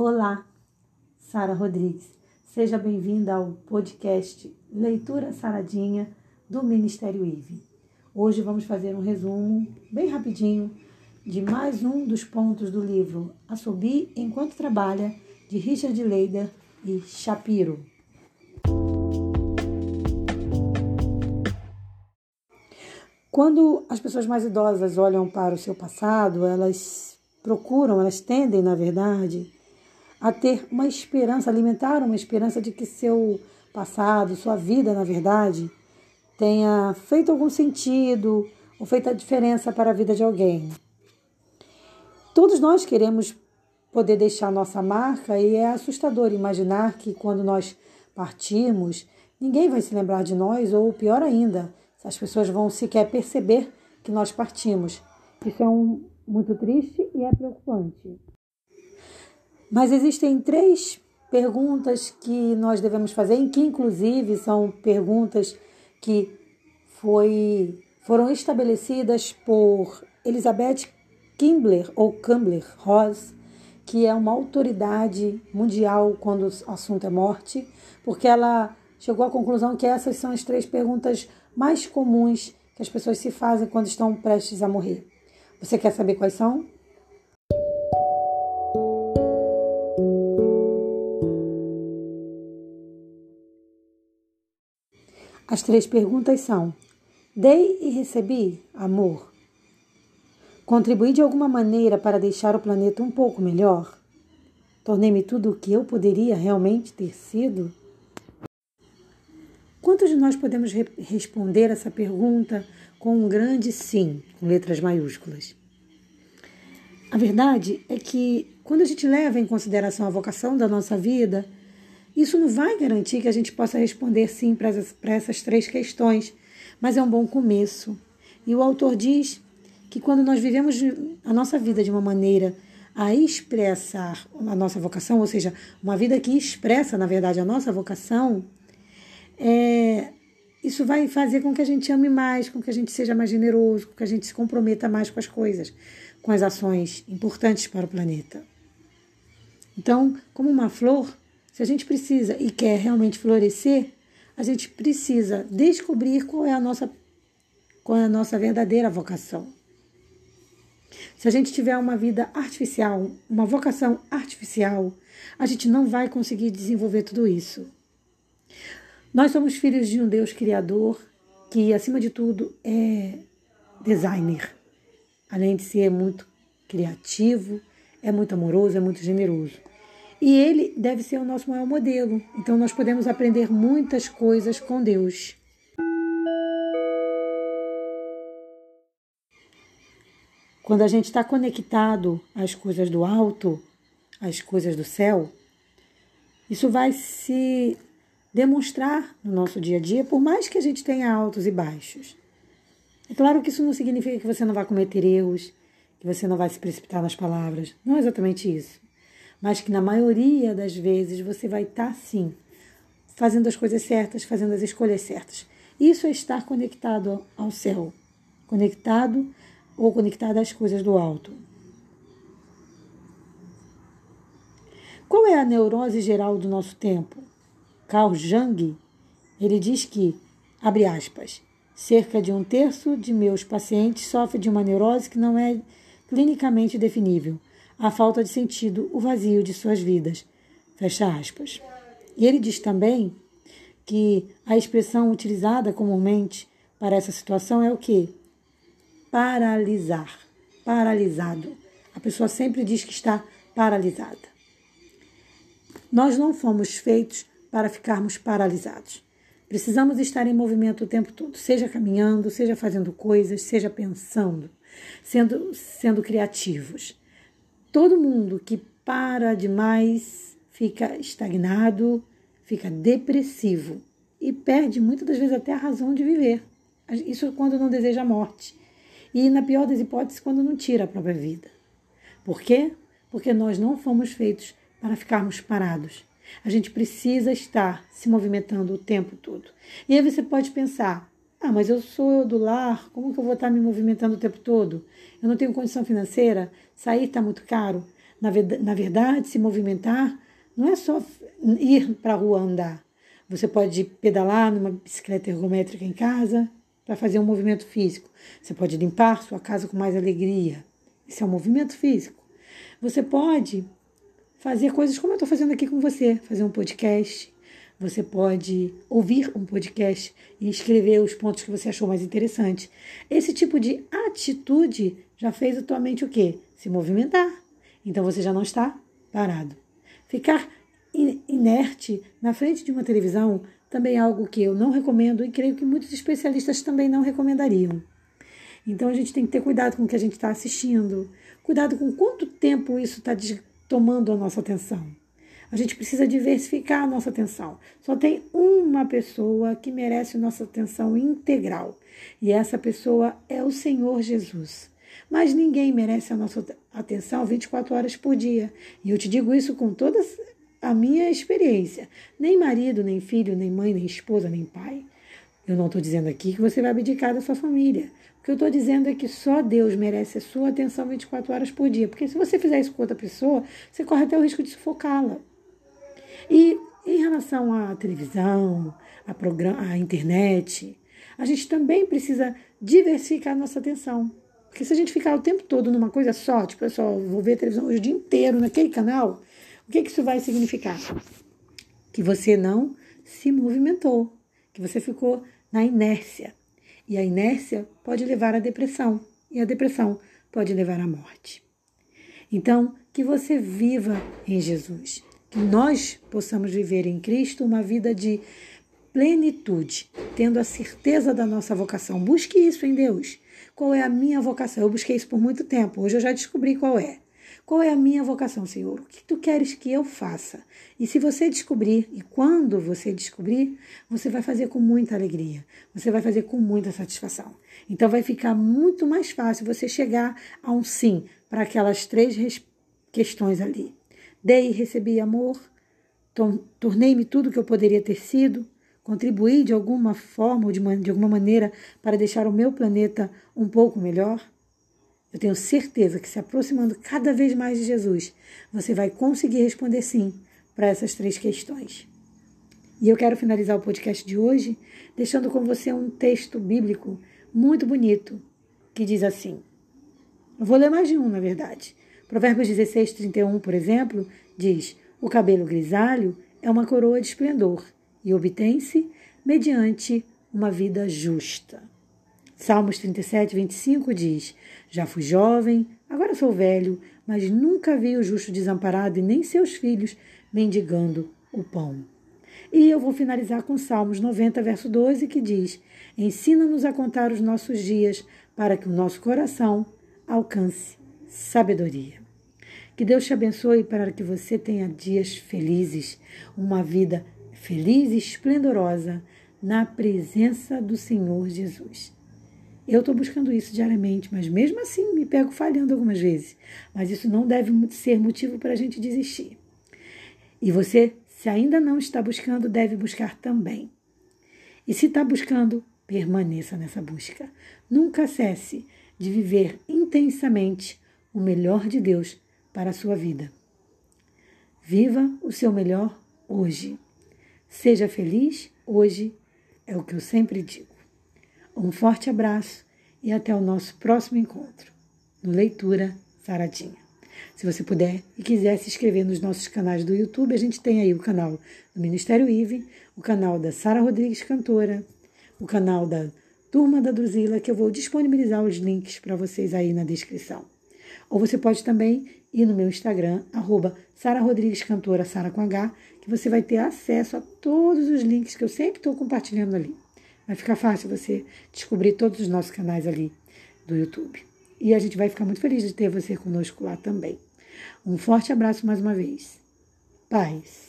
Olá, Sara Rodrigues. Seja bem-vinda ao podcast Leitura Saradinha do Ministério IVE. Hoje vamos fazer um resumo bem rapidinho de mais um dos pontos do livro Assobi Enquanto Trabalha, de Richard Leider e Shapiro. Quando as pessoas mais idosas olham para o seu passado, elas procuram, elas tendem, na verdade, a ter uma esperança, alimentar uma esperança de que seu passado, sua vida, na verdade, tenha feito algum sentido ou feito a diferença para a vida de alguém. Todos nós queremos poder deixar nossa marca e é assustador imaginar que quando nós partirmos, ninguém vai se lembrar de nós ou pior ainda, as pessoas vão sequer perceber que nós partimos. Isso é um, muito triste e é preocupante. Mas existem três perguntas que nós devemos fazer, em que inclusive são perguntas que foi, foram estabelecidas por Elizabeth Kimbler ou Kumbler Ross, que é uma autoridade mundial quando o assunto é morte, porque ela chegou à conclusão que essas são as três perguntas mais comuns que as pessoas se fazem quando estão prestes a morrer. Você quer saber quais são? As três perguntas são: Dei e recebi amor? Contribuí de alguma maneira para deixar o planeta um pouco melhor? Tornei-me tudo o que eu poderia realmente ter sido? Quantos de nós podemos re responder essa pergunta com um grande sim, com letras maiúsculas? A verdade é que quando a gente leva em consideração a vocação da nossa vida, isso não vai garantir que a gente possa responder sim para essas, três questões, mas é um bom começo. E o autor diz que quando nós vivemos a nossa vida de uma maneira a expressar a nossa vocação, ou seja, uma vida que expressa, na verdade, a nossa vocação, é, isso vai fazer com que a gente ame mais, com que a gente seja mais generoso, com que a gente se comprometa mais com as coisas, com as ações importantes para o planeta. Então, como uma flor, se a gente precisa e quer realmente florescer, a gente precisa descobrir qual é a nossa, qual é a nossa verdadeira vocação. Se a gente tiver uma vida artificial, uma vocação artificial, a gente não vai conseguir desenvolver tudo isso. Nós somos filhos de um Deus criador que, acima de tudo, é designer. Além de ser muito criativo, é muito amoroso, é muito generoso. E ele deve ser o nosso maior modelo. Então nós podemos aprender muitas coisas com Deus. Quando a gente está conectado às coisas do alto, às coisas do céu, isso vai se demonstrar no nosso dia a dia, por mais que a gente tenha altos e baixos. É claro que isso não significa que você não vai cometer erros, que você não vai se precipitar nas palavras. Não é exatamente isso mas que na maioria das vezes você vai estar sim fazendo as coisas certas, fazendo as escolhas certas. Isso é estar conectado ao céu, conectado ou conectado às coisas do alto. Qual é a neurose geral do nosso tempo? Carl Jung, ele diz que, abre aspas, cerca de um terço de meus pacientes sofre de uma neurose que não é clinicamente definível, a falta de sentido, o vazio de suas vidas. Fecha aspas. E ele diz também que a expressão utilizada comumente para essa situação é o que? Paralisar. Paralisado. A pessoa sempre diz que está paralisada. Nós não fomos feitos para ficarmos paralisados. Precisamos estar em movimento o tempo todo, seja caminhando, seja fazendo coisas, seja pensando, sendo, sendo criativos. Todo mundo que para demais fica estagnado, fica depressivo e perde muitas das vezes até a razão de viver. Isso quando não deseja a morte. E, na pior das hipóteses, quando não tira a própria vida. Por quê? Porque nós não fomos feitos para ficarmos parados. A gente precisa estar se movimentando o tempo todo. E aí você pode pensar: ah, mas eu sou do lar, como que eu vou estar me movimentando o tempo todo? Eu não tenho condição financeira, sair está muito caro. Na, verdade, se movimentar não é só ir para a rua andar. Você pode pedalar numa bicicleta ergométrica em casa para fazer um movimento físico. Você pode limpar sua casa com mais alegria. Esse é um movimento físico. Você pode fazer coisas como eu estou fazendo aqui com você, fazer um podcast. Você pode ouvir um podcast e escrever os pontos que você achou mais interessantes. Esse tipo de atitude já fez a tua mente o quê? Se movimentar. Então você já não está parado. Ficar inerte na frente de uma televisão também é algo que eu não recomendo e creio que muitos especialistas também não recomendariam. Então a gente tem que ter cuidado com o que a gente está assistindo, cuidado com quanto tempo isso está tomando a nossa atenção. A gente precisa diversificar a nossa atenção. Só tem uma pessoa que merece nossa atenção integral, e essa pessoa é o Senhor Jesus. Mas ninguém merece a nossa atenção 24 horas por dia. E eu te digo isso com toda a minha experiência. Nem marido, nem filho, nem mãe, nem esposa, nem pai. Eu não estou dizendo aqui que você vai abdicar da sua família. O que eu estou dizendo é que só Deus merece a sua atenção 24 horas por dia. Porque se você fizer isso com outra pessoa, você corre até o risco de sufocá-la. E em relação à televisão, à, à internet, a gente também precisa diversificar nossa atenção. Porque se a gente ficar o tempo todo numa coisa só, tipo, eu só vou ver televisão hoje o dia inteiro naquele canal, o que, que isso vai significar? Que você não se movimentou, que você ficou na inércia. E a inércia pode levar à depressão, e a depressão pode levar à morte. Então, que você viva em Jesus, que nós possamos viver em Cristo uma vida de plenitude, tendo a certeza da nossa vocação. Busque isso em Deus. Qual é a minha vocação? Eu busquei isso por muito tempo, hoje eu já descobri qual é. Qual é a minha vocação, Senhor? O que tu queres que eu faça? E se você descobrir, e quando você descobrir, você vai fazer com muita alegria, você vai fazer com muita satisfação. Então vai ficar muito mais fácil você chegar a um sim para aquelas três questões ali. Dei e recebi amor, tornei-me tudo que eu poderia ter sido, contribuí de alguma forma ou de, de alguma maneira para deixar o meu planeta um pouco melhor. Eu tenho certeza que se aproximando cada vez mais de Jesus, você vai conseguir responder sim para essas três questões. E eu quero finalizar o podcast de hoje deixando com você um texto bíblico muito bonito que diz assim. Eu vou ler mais de um, na verdade. Provérbios 16, 31, por exemplo, diz: O cabelo grisalho é uma coroa de esplendor e obtém-se mediante uma vida justa. Salmos 37, 25 diz: Já fui jovem, agora sou velho, mas nunca vi o justo desamparado e nem seus filhos mendigando o pão. E eu vou finalizar com Salmos 90, verso 12, que diz: Ensina-nos a contar os nossos dias para que o nosso coração alcance sabedoria. Que Deus te abençoe para que você tenha dias felizes, uma vida feliz e esplendorosa na presença do Senhor Jesus. Eu estou buscando isso diariamente, mas mesmo assim me pego falhando algumas vezes. Mas isso não deve ser motivo para a gente desistir. E você, se ainda não está buscando, deve buscar também. E se está buscando, permaneça nessa busca. Nunca cesse de viver intensamente o melhor de Deus para a sua vida. Viva o seu melhor hoje. Seja feliz hoje, é o que eu sempre digo. Um forte abraço e até o nosso próximo encontro no Leitura Saradinha. Se você puder e quiser se inscrever nos nossos canais do YouTube, a gente tem aí o canal do Ministério IVE, o canal da Sara Rodrigues Cantora, o canal da Turma da Druzila, que eu vou disponibilizar os links para vocês aí na descrição. Ou você pode também ir no meu Instagram, arroba Sara Rodrigues Cantora, Sara com H, que você vai ter acesso a todos os links que eu sempre estou compartilhando ali. Vai ficar fácil você descobrir todos os nossos canais ali do YouTube. E a gente vai ficar muito feliz de ter você conosco lá também. Um forte abraço mais uma vez. Paz.